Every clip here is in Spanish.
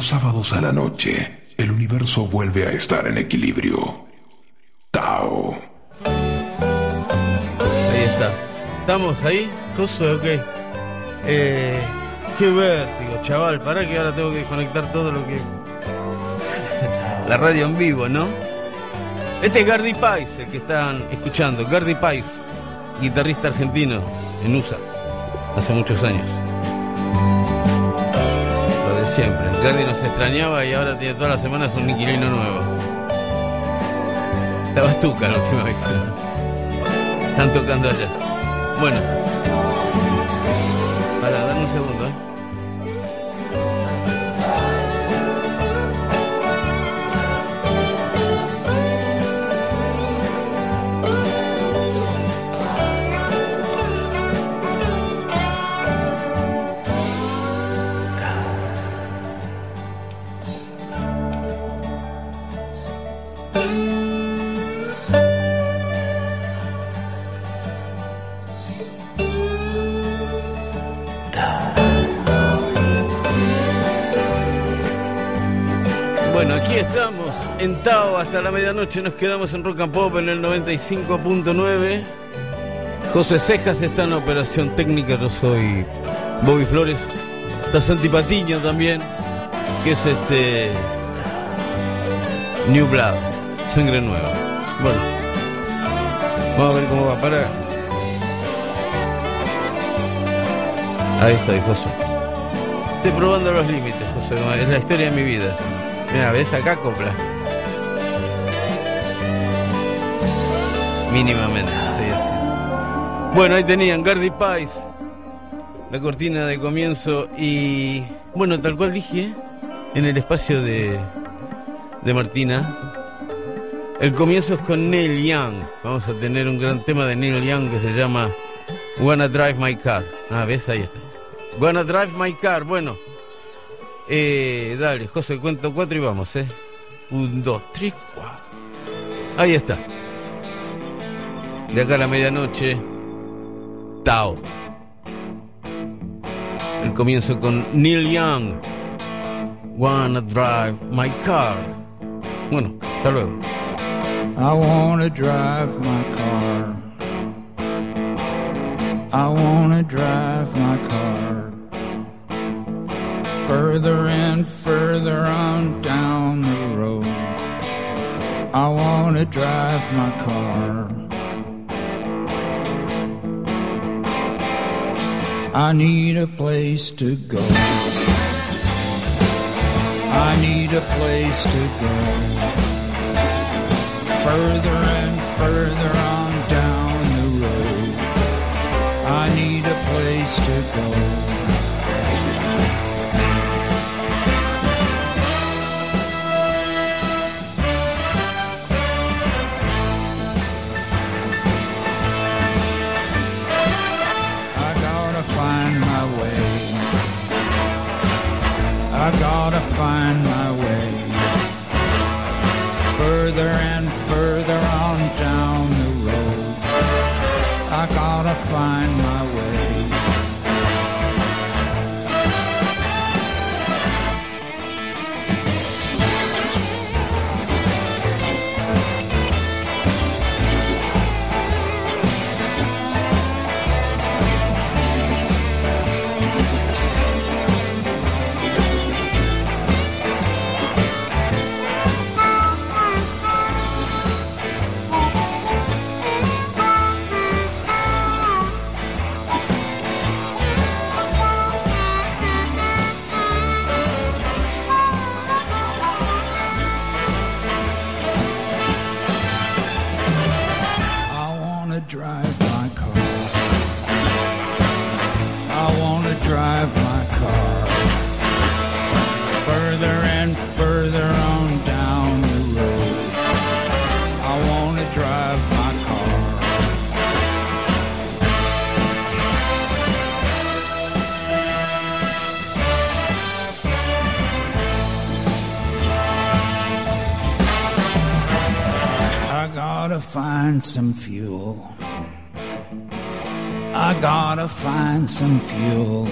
Los sábados a la noche, el universo vuelve a estar en equilibrio. Tao. Ahí está. ¿Estamos ahí? Josué, ok. Eh, qué vértigo, chaval. Para que ahora tengo que conectar todo lo que. La radio en vivo, ¿no? Este es Gardy Pais, el que están escuchando. Gardy Pais, guitarrista argentino en USA, hace muchos años. Siempre. Gardy nos extrañaba y ahora tiene todas las semanas un inquilino nuevo. Estaba Tuca la última vez. Están tocando allá. Bueno. Para, dame un segundo, ¿eh? En Tao hasta la medianoche. Nos quedamos en Rock and Pop en el 95.9. José Cejas está en operación técnica. Yo soy Bobby Flores. Está Santi Patiño también, que es este. New Blood, sangre nueva. Bueno, vamos a ver cómo va a parar. Ahí estoy, José. Estoy probando los límites, José. Es la historia de mi vida. Mira, ves acá copla. Mínimamente, sí, así. Bueno, ahí tenían Gardy Pais, la cortina de comienzo y bueno, tal cual dije en el espacio de, de Martina, el comienzo es con Neil Young. Vamos a tener un gran tema de Neil Young que se llama Wanna Drive My Car. Ah, ves, ahí está. Wanna Drive My Car, bueno. Eh, dale, José, cuento cuatro y vamos, ¿eh? Un, dos, tres, cuatro. Ahí está. De acá a la medianoche, Tao. El comienzo con Neil Young. Wanna drive my car. Bueno, hasta luego. I wanna drive my car. I wanna drive my car. Further and further on down the road. I wanna drive my car. I need a place to go. I need a place to go. Further and further on down the road. I need a place to go. I gotta find my way. Further and further on down the road. I gotta find my find some fuel. I gotta find some fuel.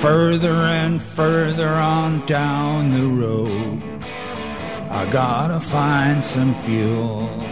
Further and further on down the road, I gotta find some fuel.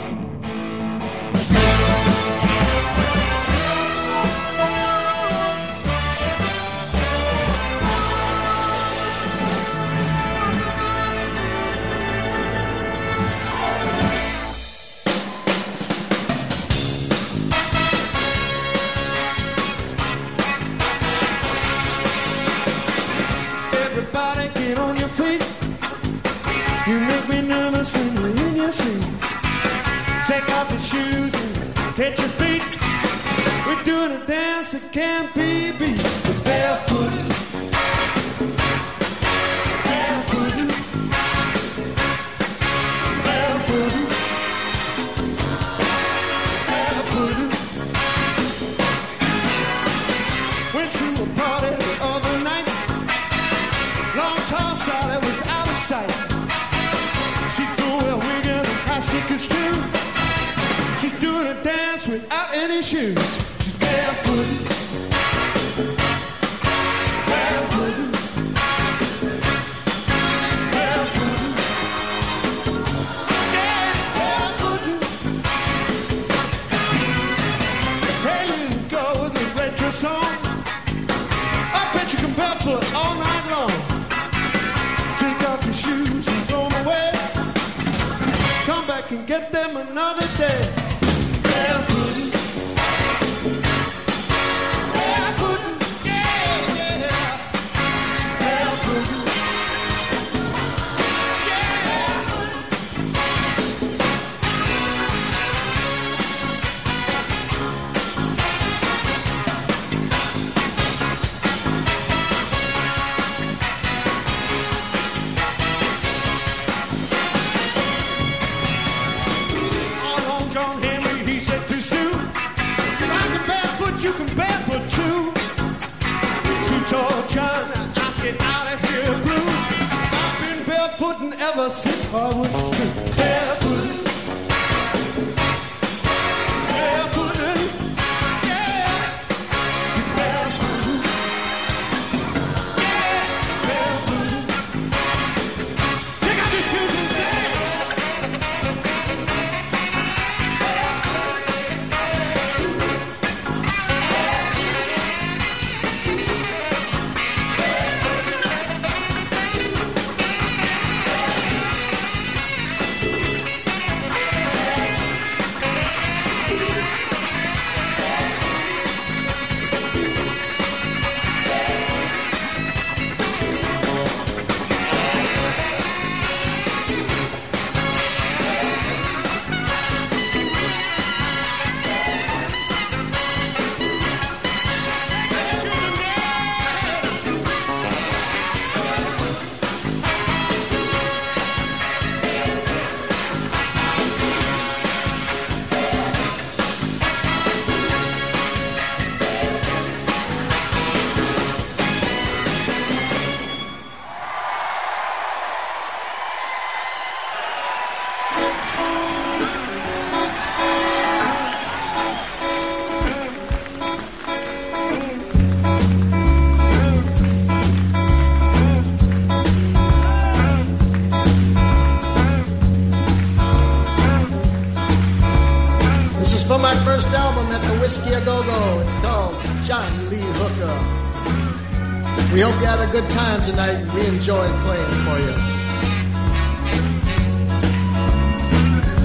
good time tonight. We enjoyed playing for you.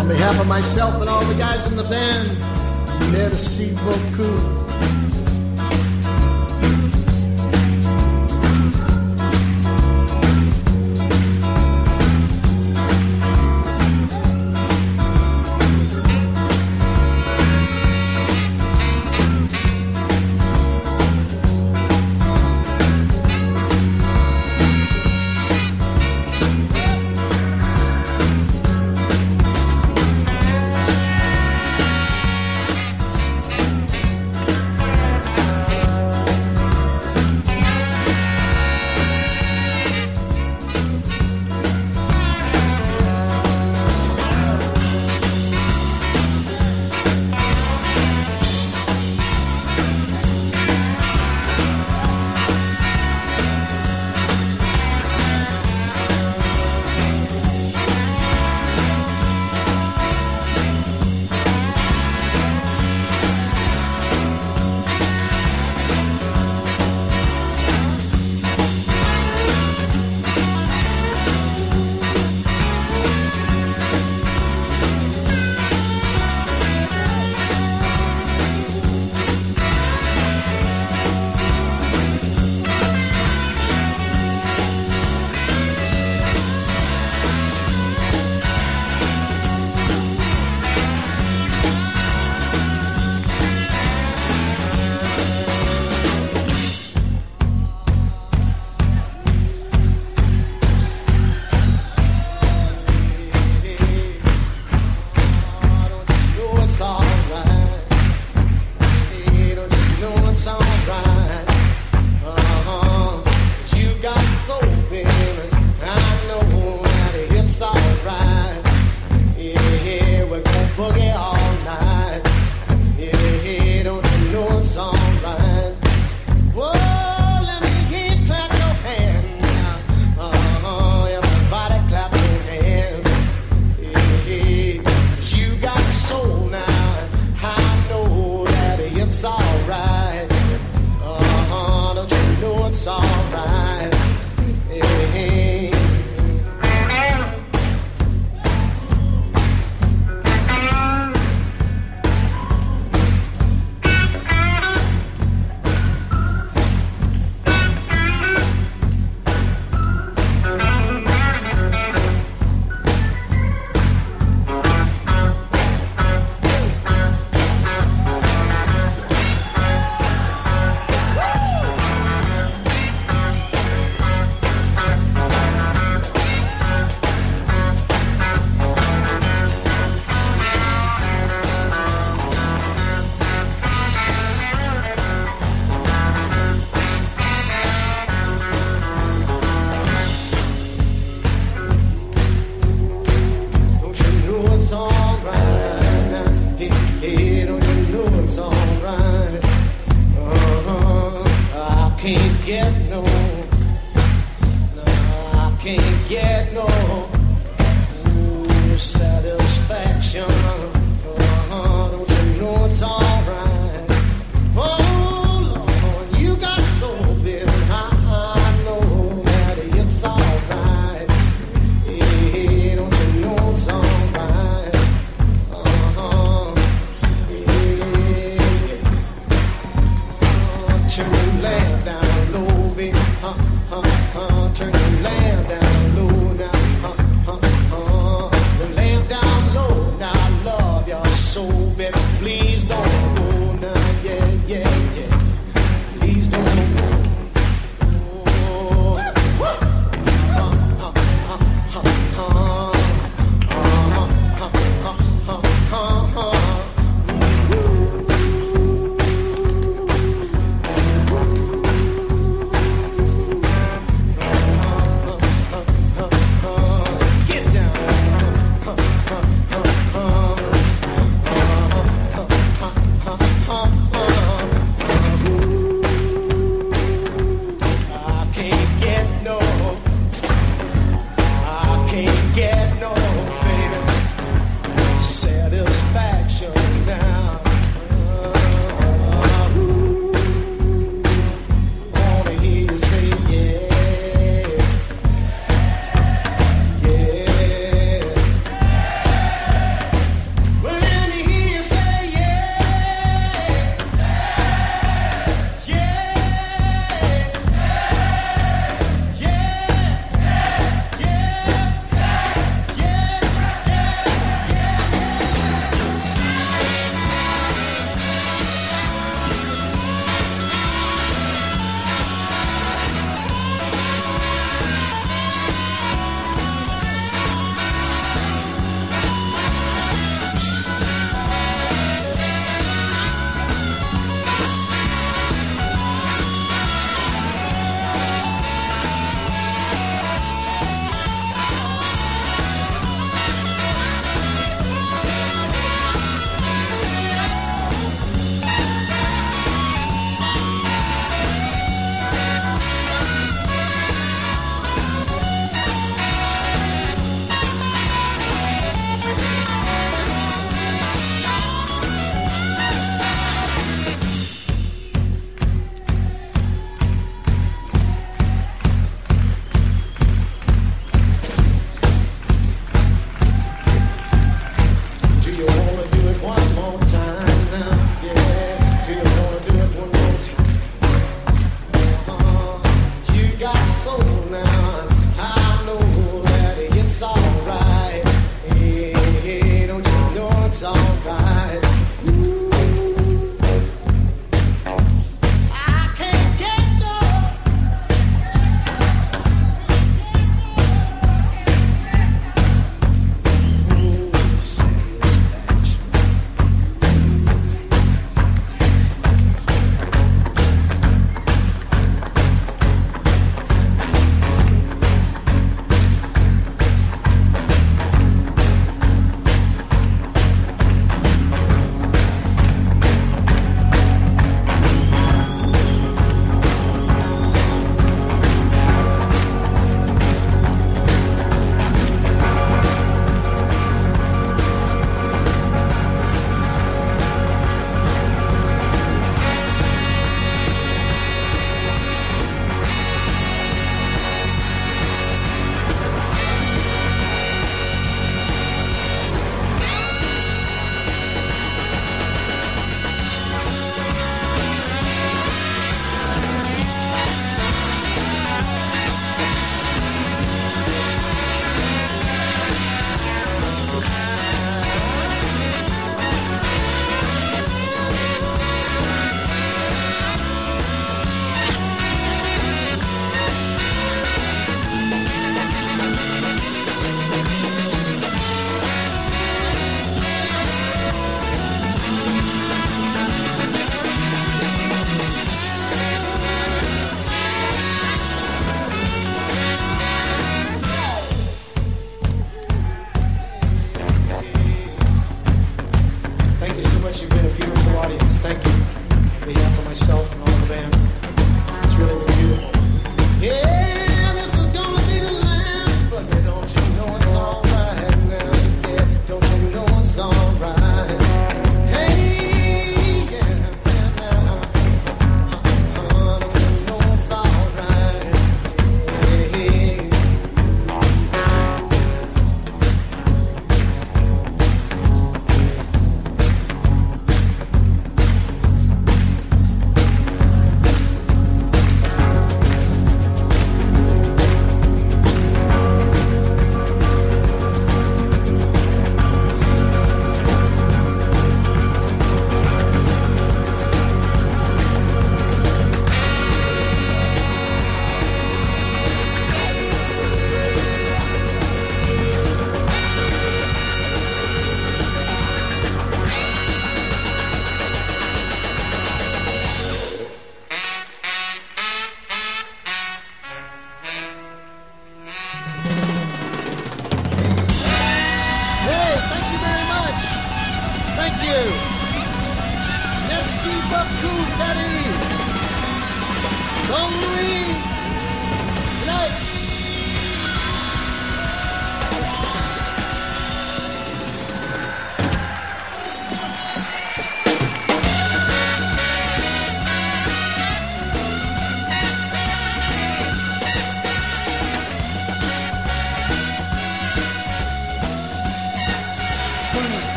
On behalf of myself and all the guys in the band, merci beaucoup.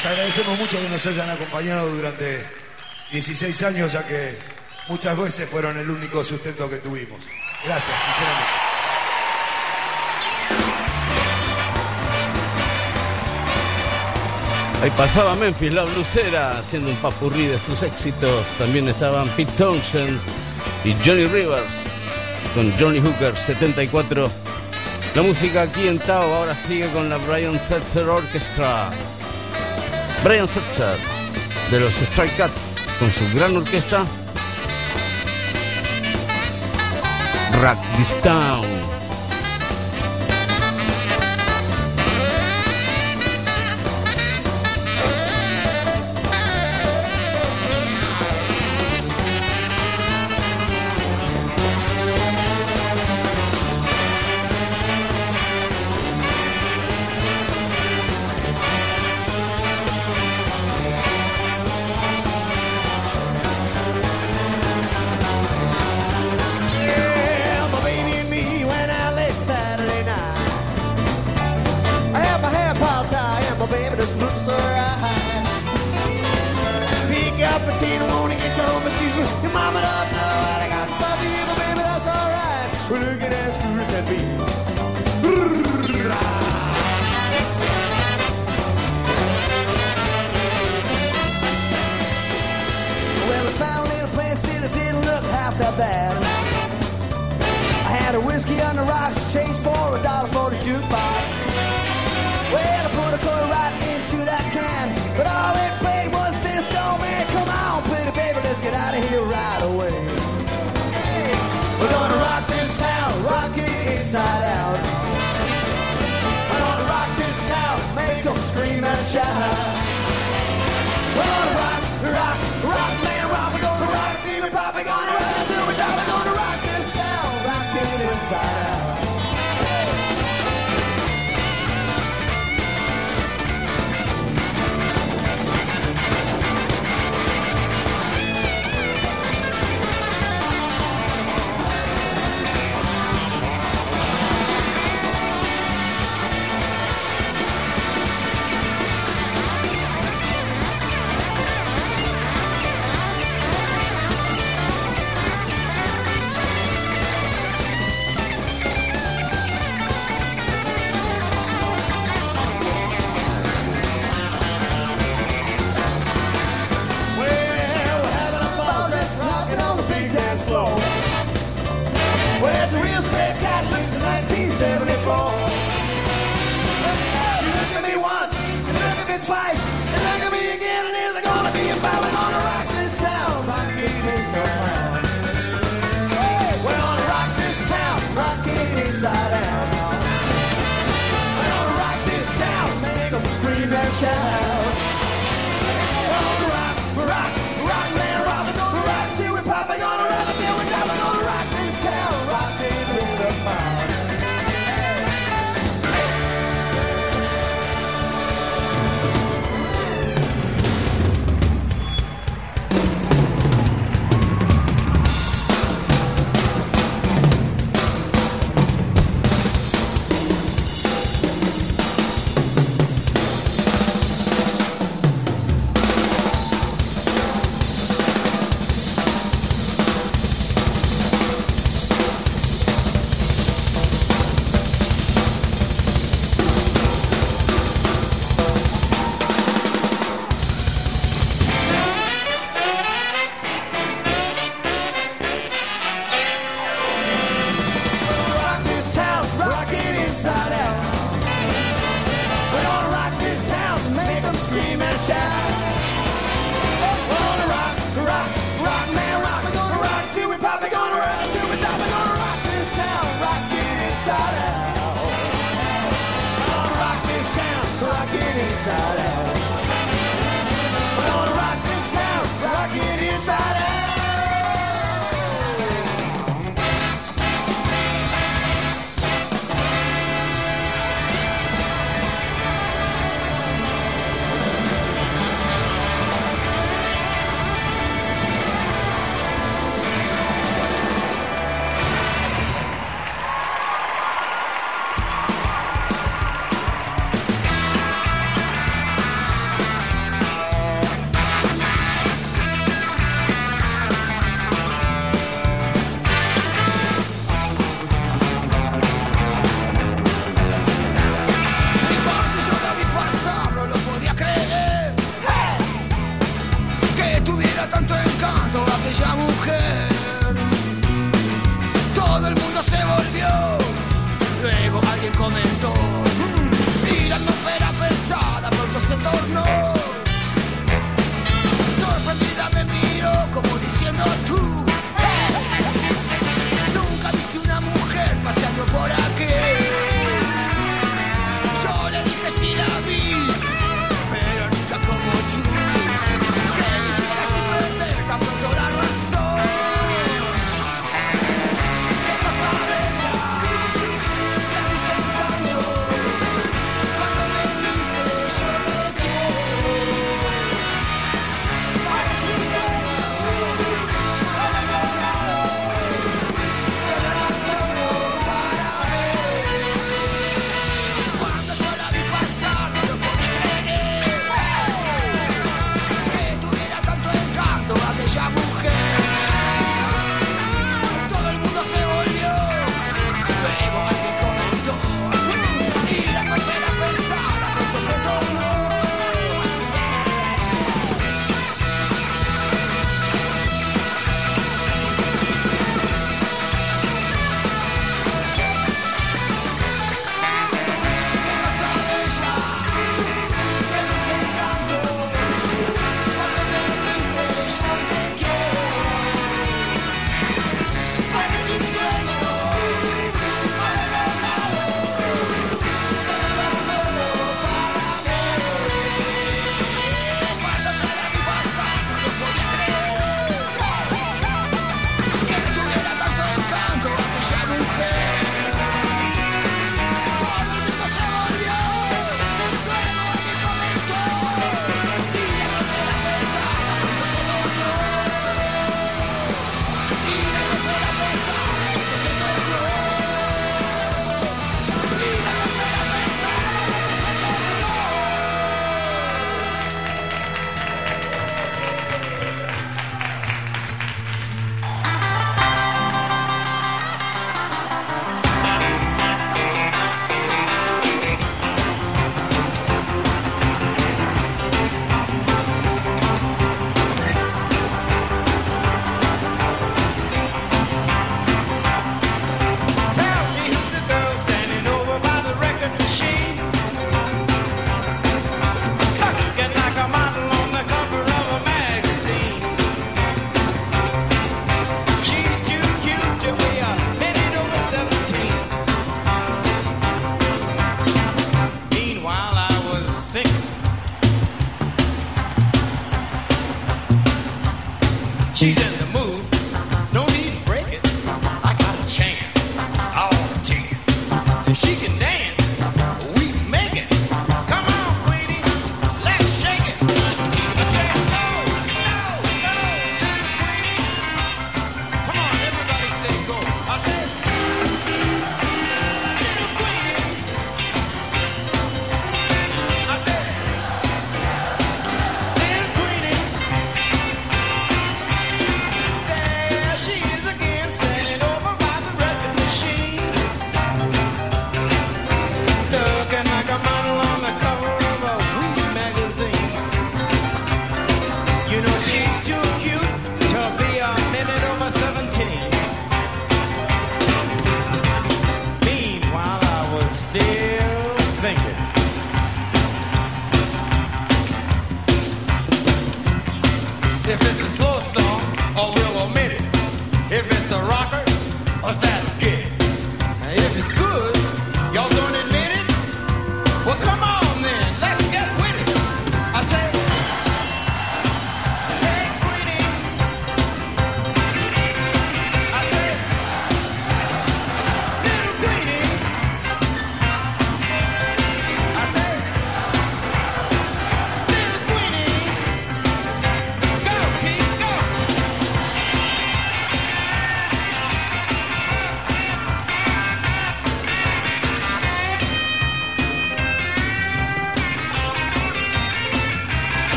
Les agradecemos mucho que nos hayan acompañado durante 16 años, ya que muchas veces fueron el único sustento que tuvimos. Gracias, sinceramente. Ahí pasaba Memphis, la blusera, haciendo un papurrí de sus éxitos. También estaban Pete Townshend y Johnny Rivers con Johnny Hooker 74. La música aquí en Tao ahora sigue con la Brian Setzer Orchestra. Brian Setzer de los Strike Cats con su gran orquesta Rock This Town.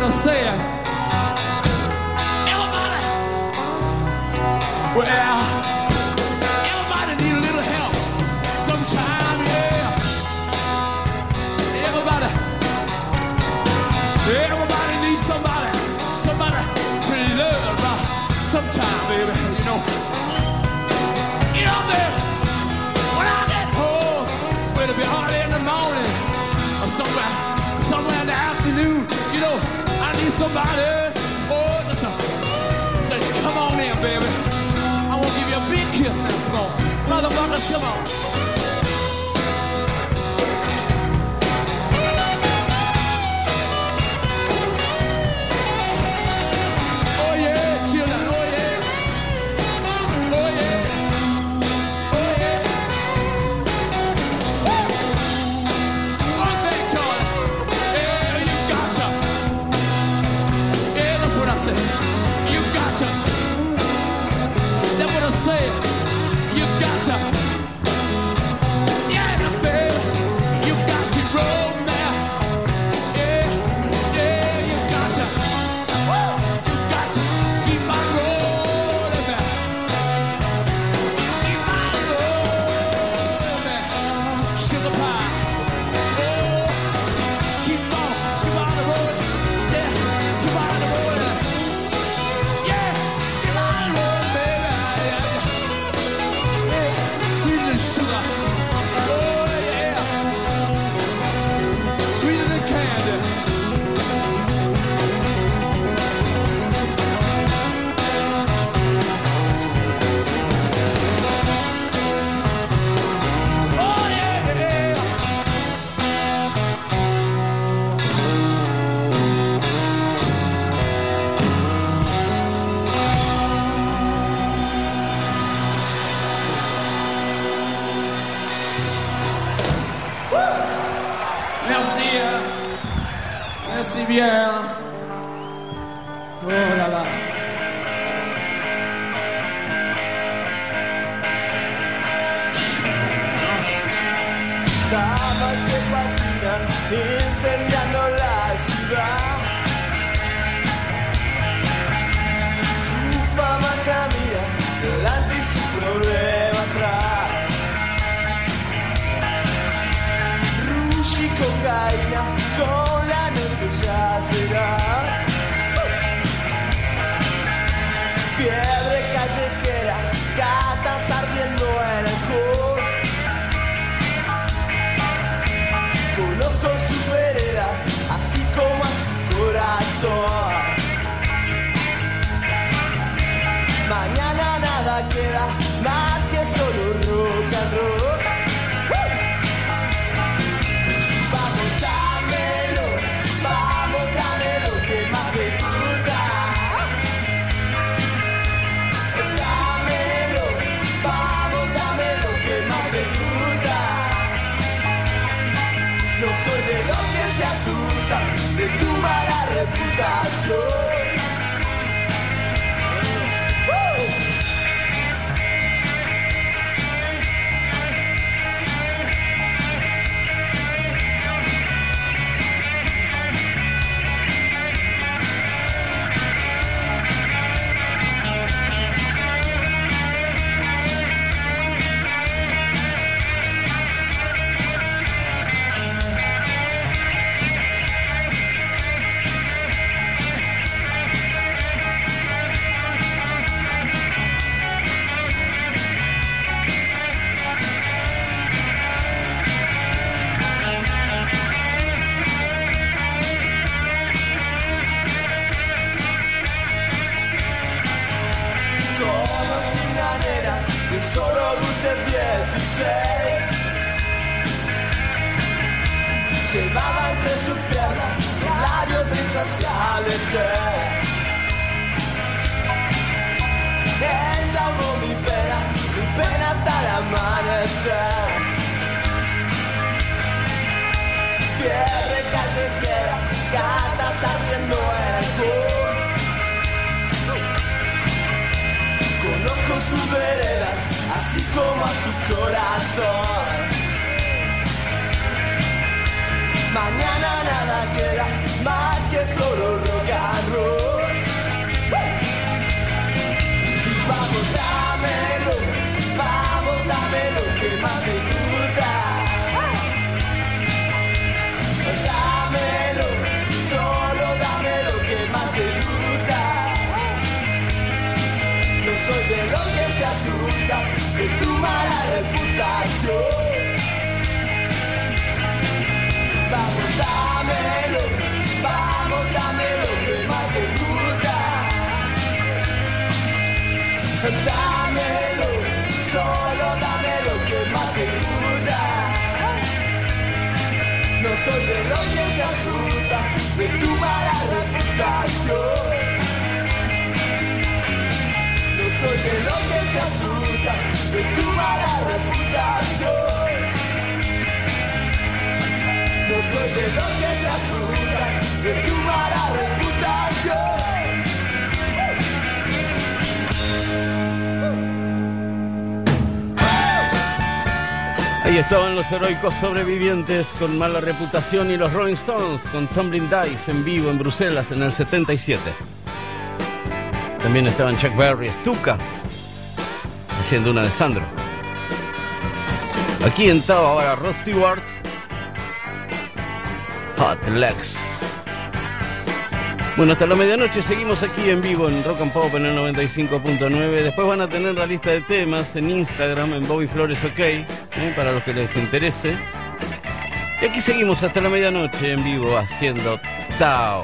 terceira ceia. nobody. Oh, just a, say, come on in, baby. I want to give you a big kiss now. Come on. Motherfuckers, come on. Heroicos sobrevivientes con mala reputación y los Rolling Stones con Tumbling Dice en vivo en Bruselas en el 77. También estaban Chuck Berry, Stuka, haciendo una de Sandro. Aquí entraba ahora Ross Stewart, Hot Legs. Bueno, hasta la medianoche seguimos aquí en vivo en Rock and Pop en el 95.9. Después van a tener la lista de temas en Instagram, en Bobby Flores OK, ¿eh? para los que les interese. Y aquí seguimos hasta la medianoche en vivo haciendo Tao.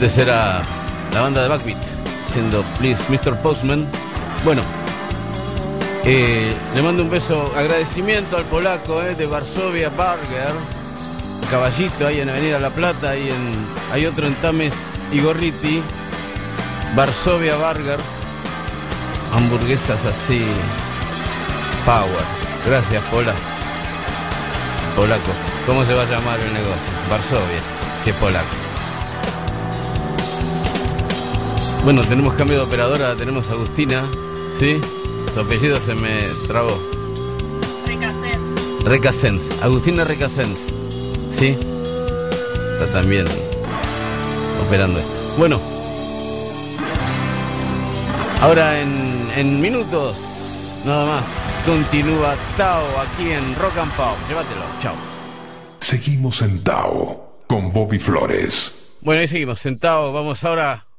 Antes era la banda de Backbeat, siendo Please Mr. Postman. Bueno, eh, le mando un beso, agradecimiento al polaco eh, de Varsovia Burger, Caballito, ahí en Avenida La Plata, y en, hay otro en Tames y Gorriti, Varsovia Burger, hamburguesas así, power. Gracias, Pola. Polaco. ¿Cómo se va a llamar el negocio? Varsovia, que polaco. Bueno, tenemos cambio de operadora, tenemos a Agustina, ¿sí? Su apellido se me trabó. Recasens, Agustina Recasens, ¿sí? Está también operando esto. Bueno, ahora en, en minutos, nada más, continúa Tao aquí en Rock and Pop. Llévatelo, chao. Seguimos en Tao con Bobby Flores. Bueno, ahí seguimos sentados. Vamos ahora.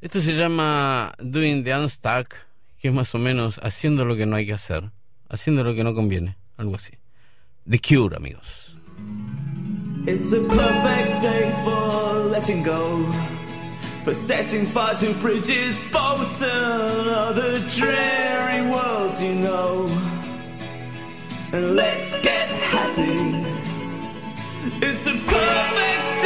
Esto se llama Doing the Unstuck, que es más o menos haciendo lo que no hay que hacer, haciendo lo que no conviene, algo así. The Cure, amigos. It's a perfect day for letting go. For setting fire to bridges, boats, and other dreary worlds, you know. And let's get happy. It's a perfect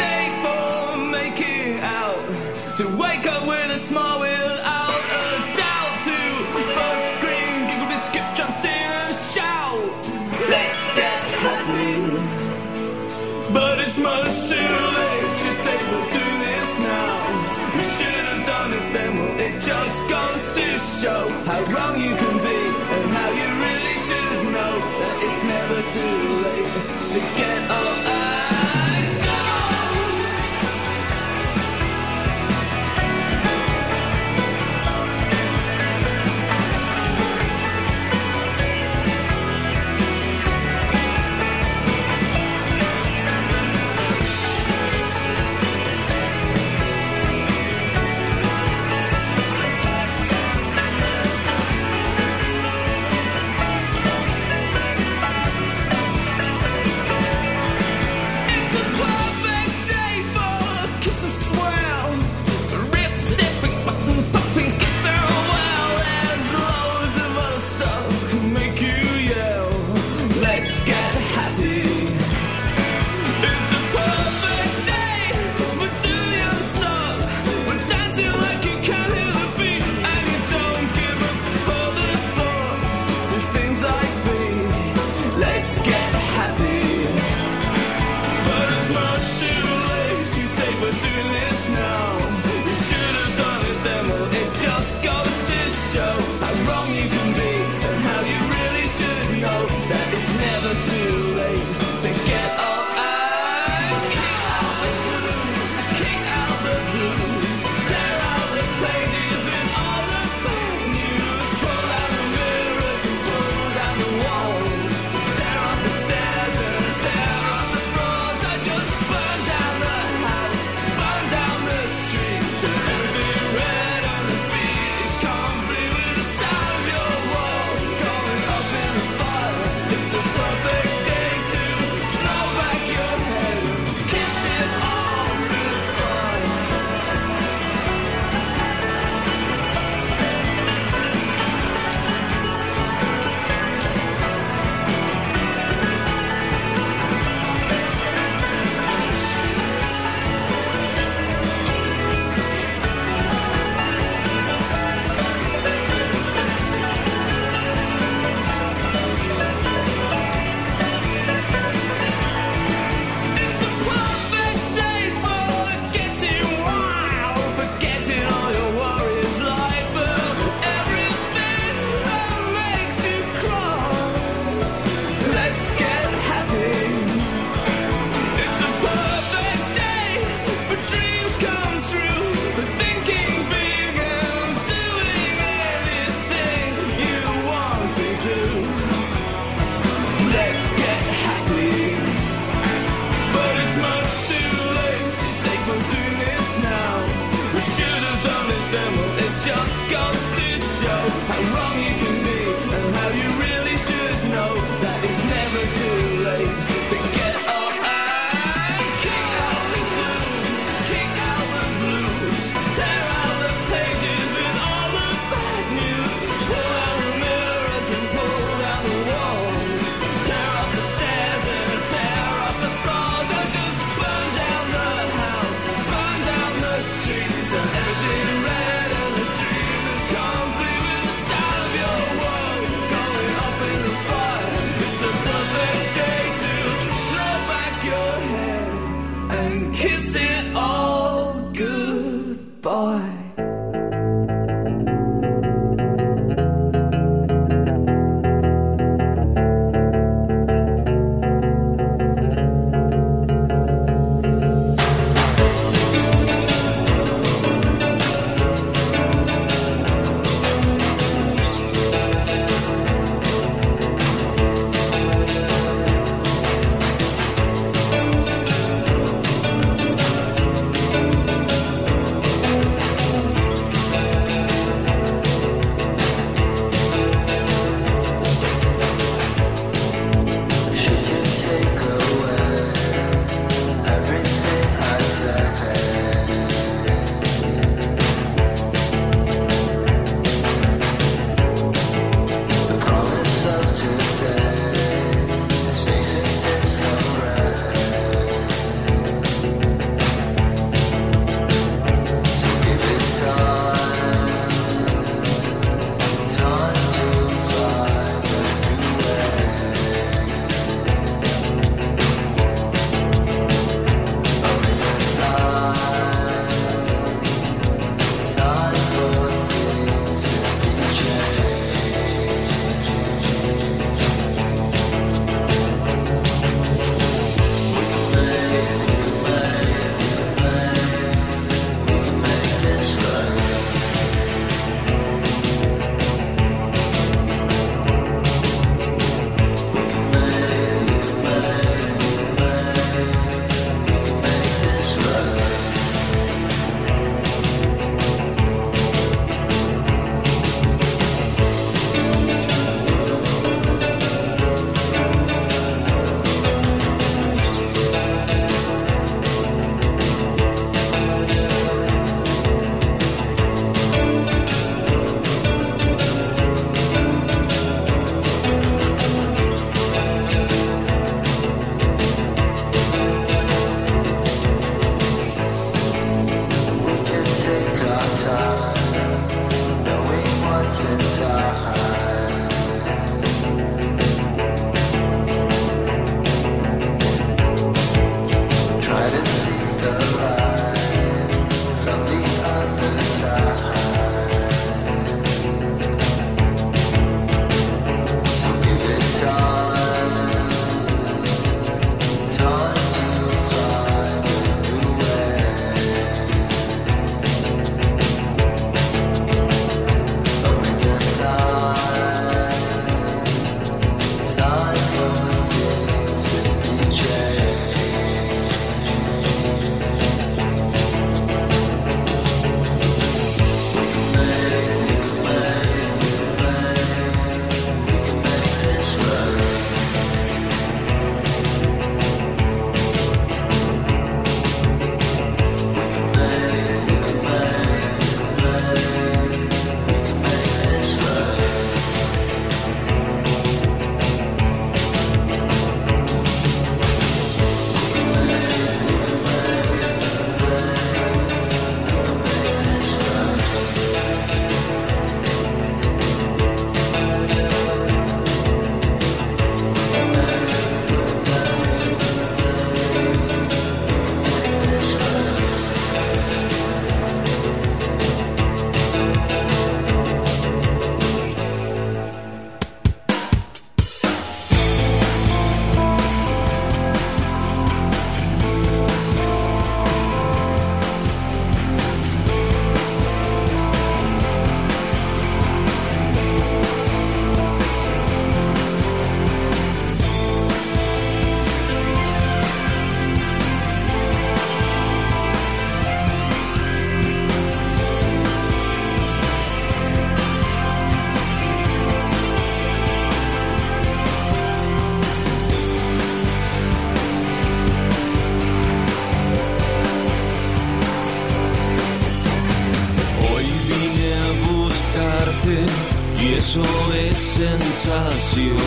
sensación.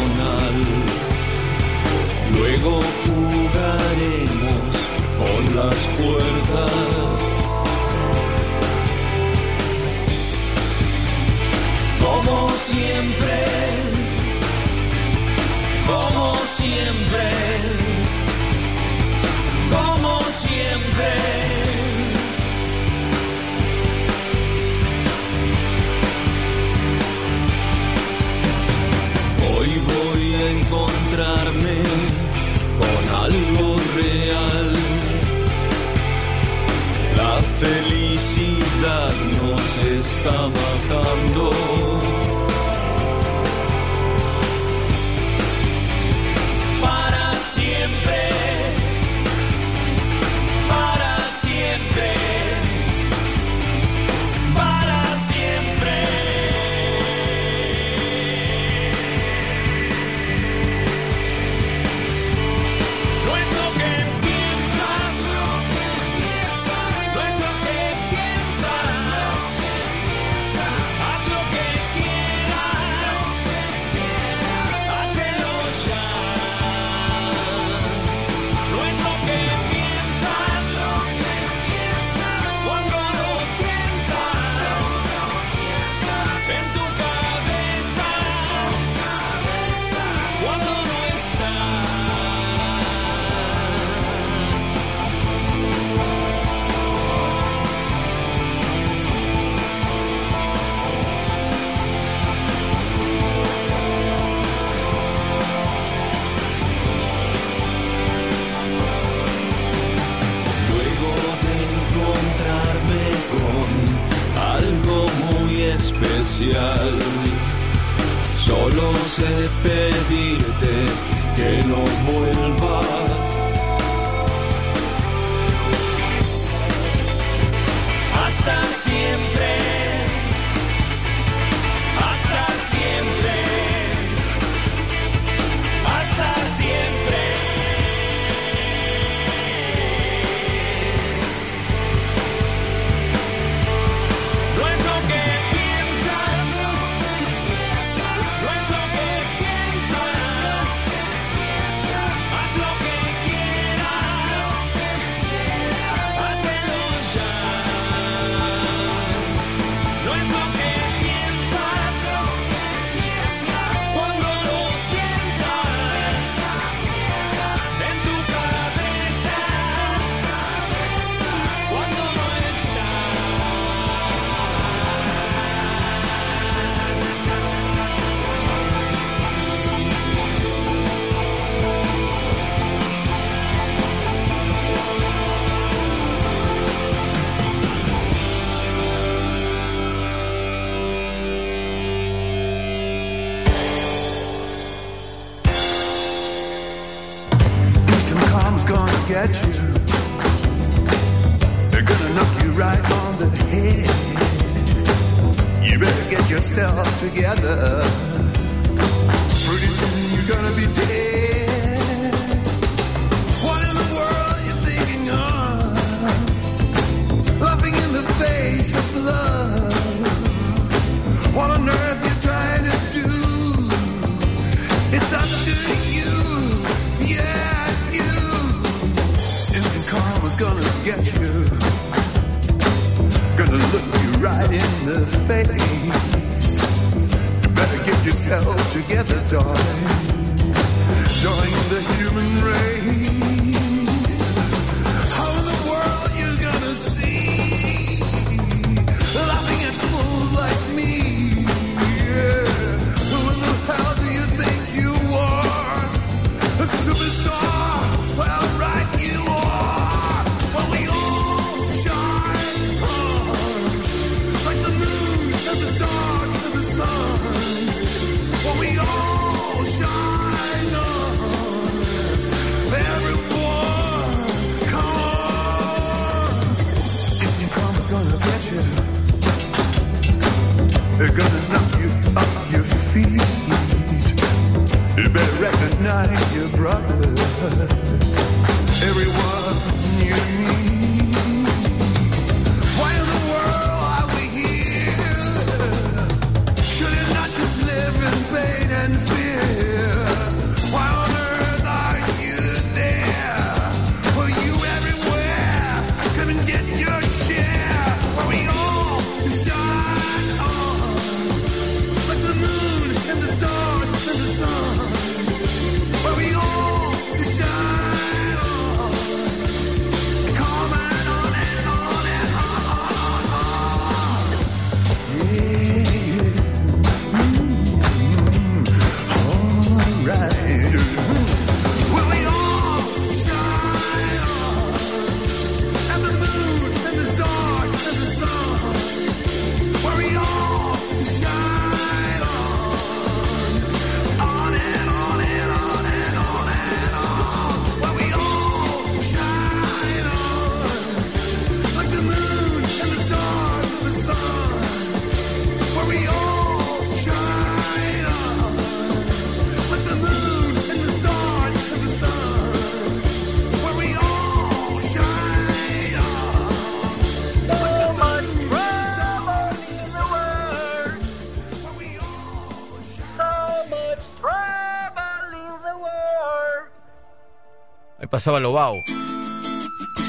Pasaba Lobao,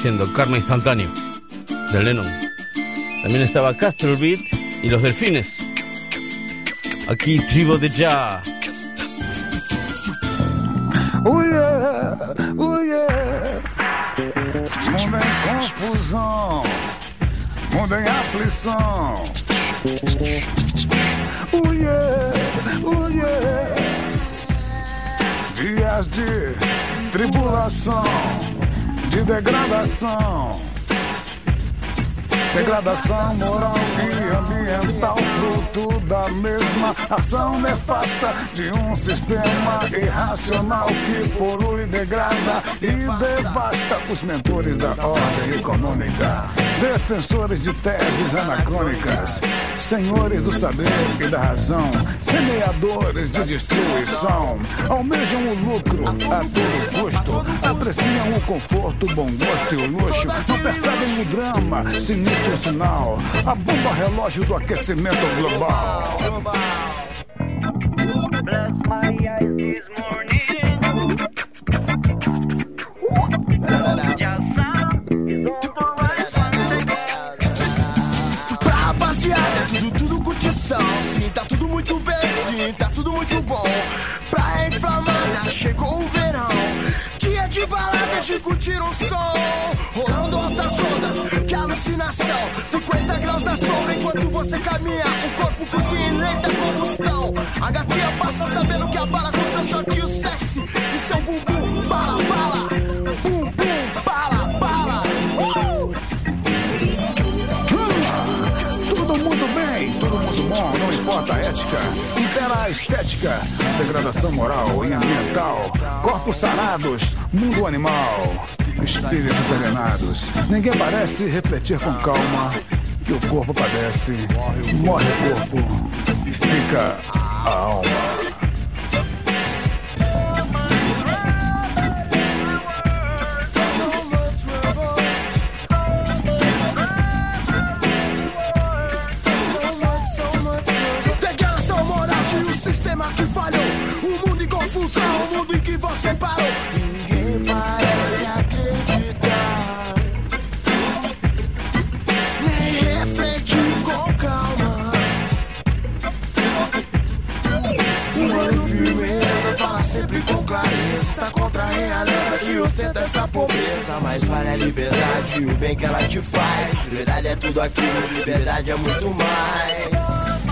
siendo Karma Instantáneo, de Lennon. También estaba Castle Beat y los Delfines. Aquí Tribo de Ya. Oh yeah, oh yeah. Mundo em confusão, mundo em aflição. Oh yeah, oh yeah. De tribulação, de degradação. Degradação moral e ambiental, fruto da mesma ação nefasta de um sistema irracional que polui, degrada e devasta os mentores da ordem econômica, defensores de teses anacrônicas, senhores do saber e da razão, semeadores de destruição, almejam o lucro a todo custo, apreciam o conforto, o bom gosto e o luxo, não percebem o drama, sinistro sinal, a bomba relógio do aquecimento global. De curtir um som. Rolando altas ondas, que alucinação. 50 graus na sombra enquanto você caminha. O corpo cozinha em lenta combustão. A gatinha passa sabendo que abala com seu shortinho sexy. E seu bumbum, bala, bala. Bom, não importa a ética. Impera a estética, degradação moral e ambiental. Corpos sarados, mundo animal, espíritos alienados. Ninguém parece refletir com calma que o corpo padece. Morre o corpo e fica a alma. Liberdade é muito mais.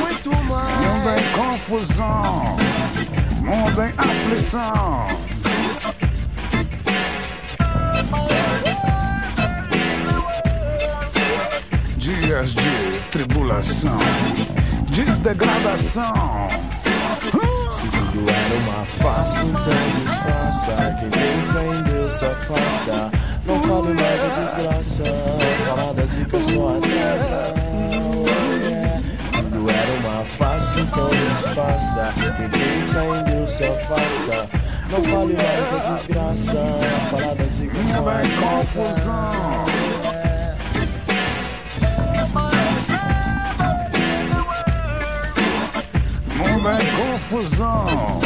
Muito mais. Mundo em confusão, mundo em aflição. Dias de tribulação, de degradação. fale e desgraça. Falar das igrejas. É confusão. mundo é confusão,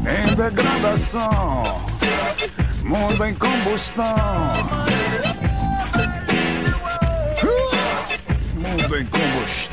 em degradação, mundo em combustão. Mundo em combustão.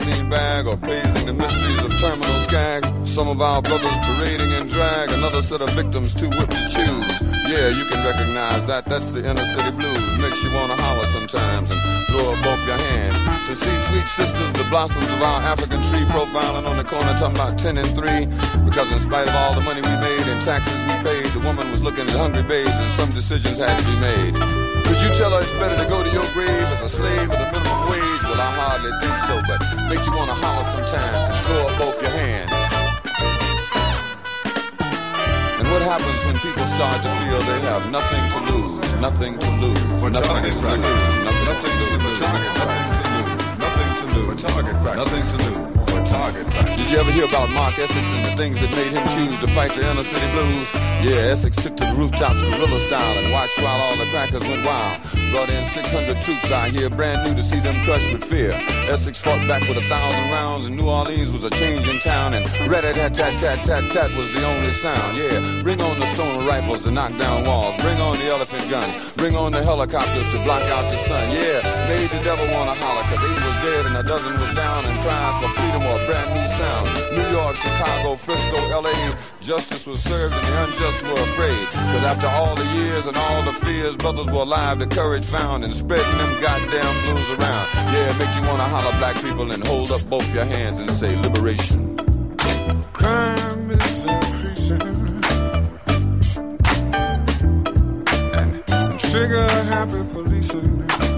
In bag, or praising the mysteries of terminal skag? Some of our brothers parading in drag, another set of victims too whipped to choose. Yeah, you can recognize that. That's the inner city blues. Makes you wanna holler sometimes and throw up both your hands. To see sweet sisters, the blossoms of our African tree, profiling on the corner, talking about 10 and 3. Because in spite of all the money we made and taxes we paid, the woman was looking at hungry babes and some decisions had to be made. Could you tell her it's better to go to your grave as a slave at a minimum wage? Well, I hardly think so, but make you wanna holler sometimes and throw up both your hands. And what happens when people start to feel they have nothing to lose, nothing to lose, nothing to lose, nothing to lose, nothing to lose, nothing to target nothing to lose. Target Did you ever hear about Mark Essex and the things that made him choose to fight the inner city blues? Yeah, Essex took to the rooftops guerrilla style and watched while all the crackers went wild. Brought in 600 troops out here, brand new to see them crushed with fear. Essex fought back with a thousand rounds, and New Orleans was a changing town. And rat tat tat tat tat tat tat was the only sound. Yeah, bring on the stone rifles to knock down walls. Bring on the elephant guns. Bring on the helicopters to block out the sun. Yeah, made the devil wanna holler, cause eight was dead and a dozen was down. And crying for freedom or a brand new sound. New York, Chicago, Frisco, LA, justice was served and the unjust were afraid. Cause after all the years and all the fears, brothers were alive, the courage found and spreading them goddamn blues around. Yeah, make you wanna holler black people and hold up both your hands and say liberation. Crime is increasing. And trigger happy policing.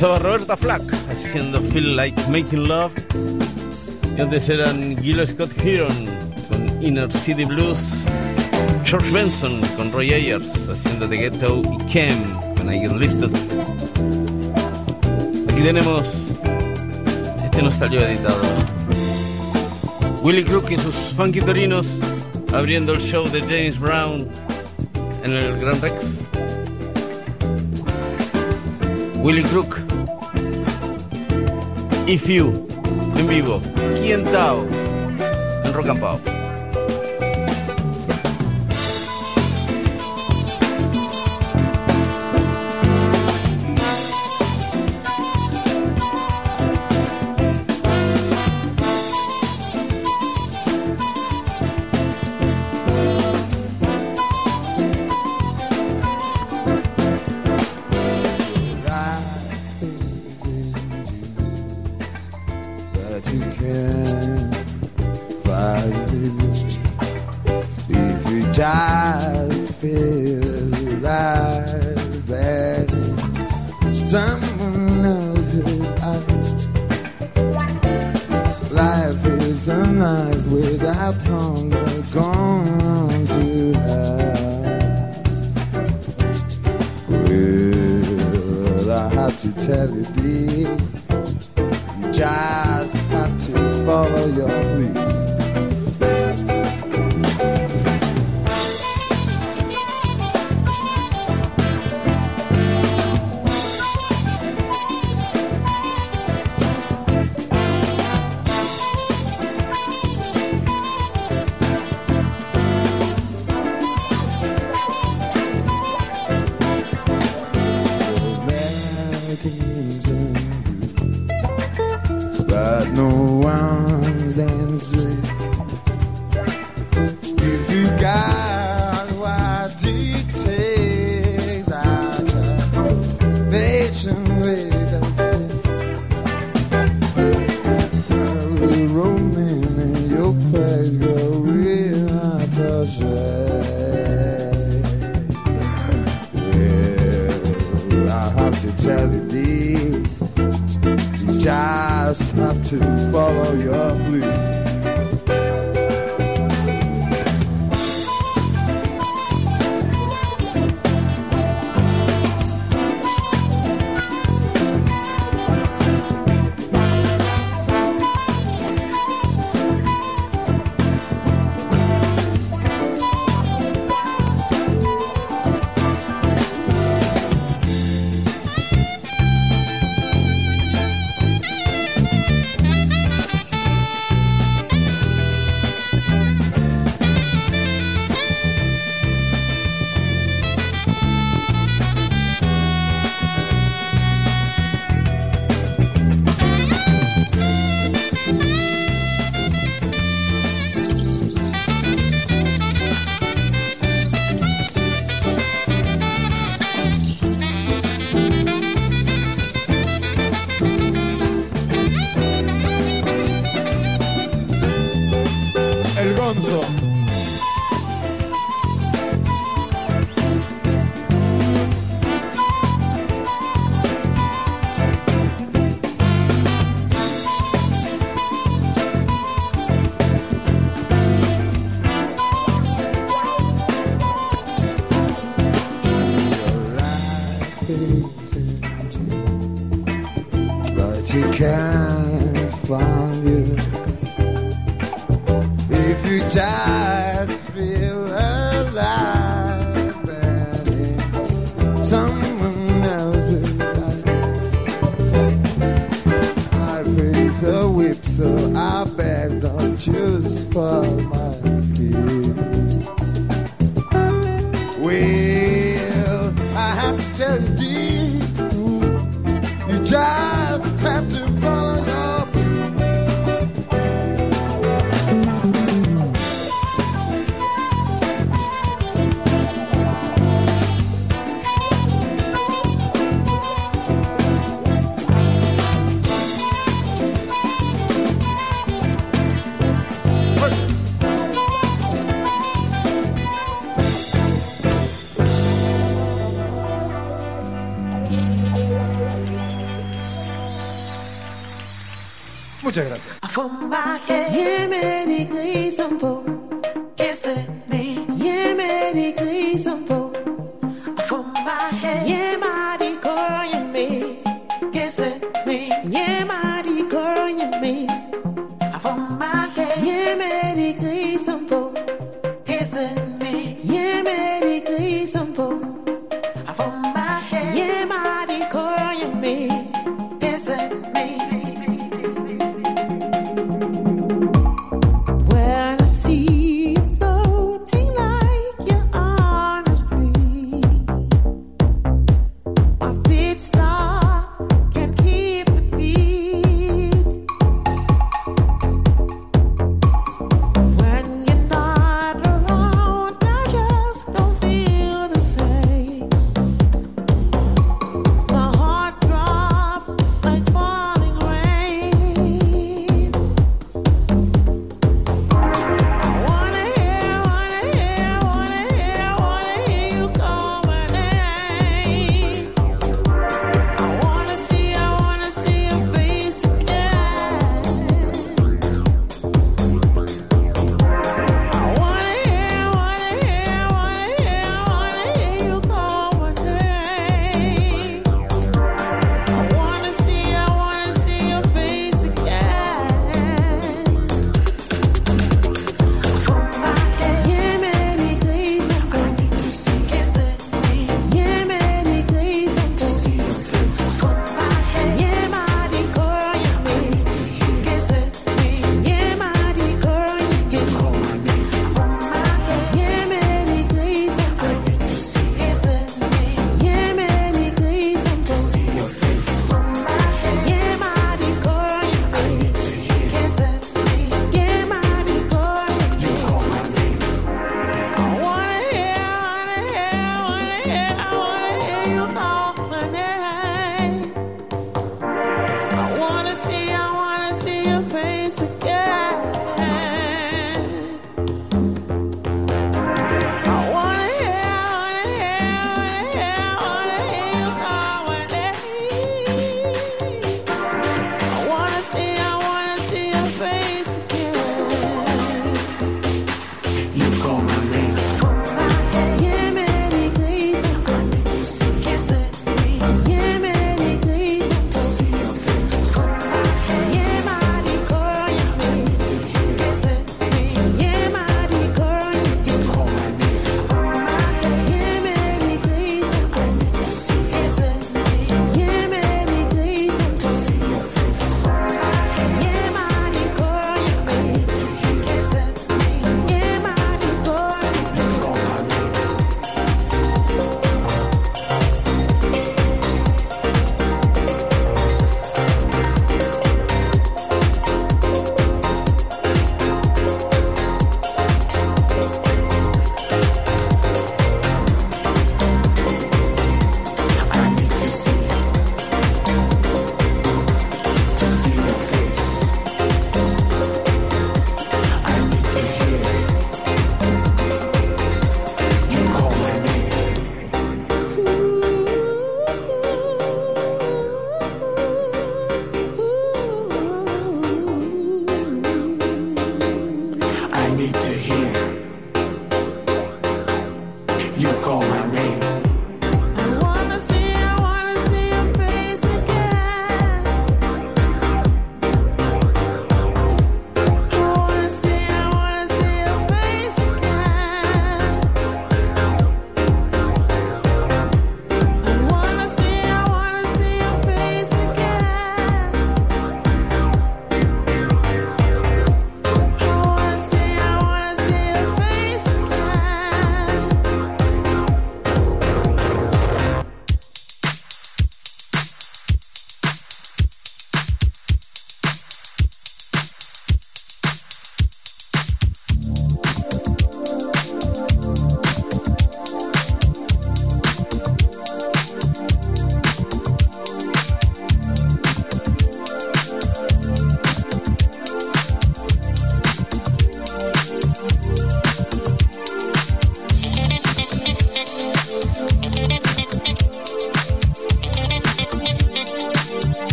Pasaba Roberta Flack haciendo Feel Like Making Love. Y antes eran Gilo Scott Heron con Inner City Blues. George Benson con Roy Ayers haciendo The Ghetto y Kem con I Get Lifted. Aquí tenemos. Este no salió editado. ¿no? Willie Crook y sus funky torinos abriendo el show de James Brown en el Grand Rex. Willie Crook. If You. En vivo. Aquí en Tao. En Rock and.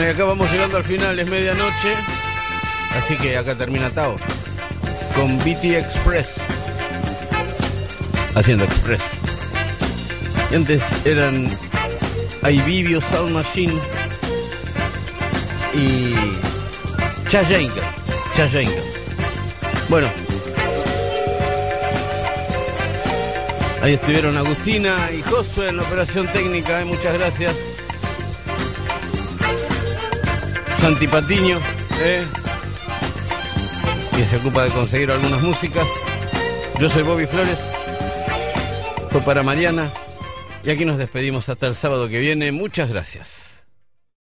Acá vamos llegando al final, es medianoche. Así que acá termina Tao. Con BT Express. Haciendo Express. Y antes eran Ibibio Sound Machine y Chayenka. Chayenka. Bueno. Ahí estuvieron Agustina y Josué en la operación técnica, eh, muchas gracias. Santi Patiño, eh, que se ocupa de conseguir algunas músicas. Yo soy Bobby Flores, fue para Mariana, y aquí nos despedimos hasta el sábado que viene. Muchas gracias.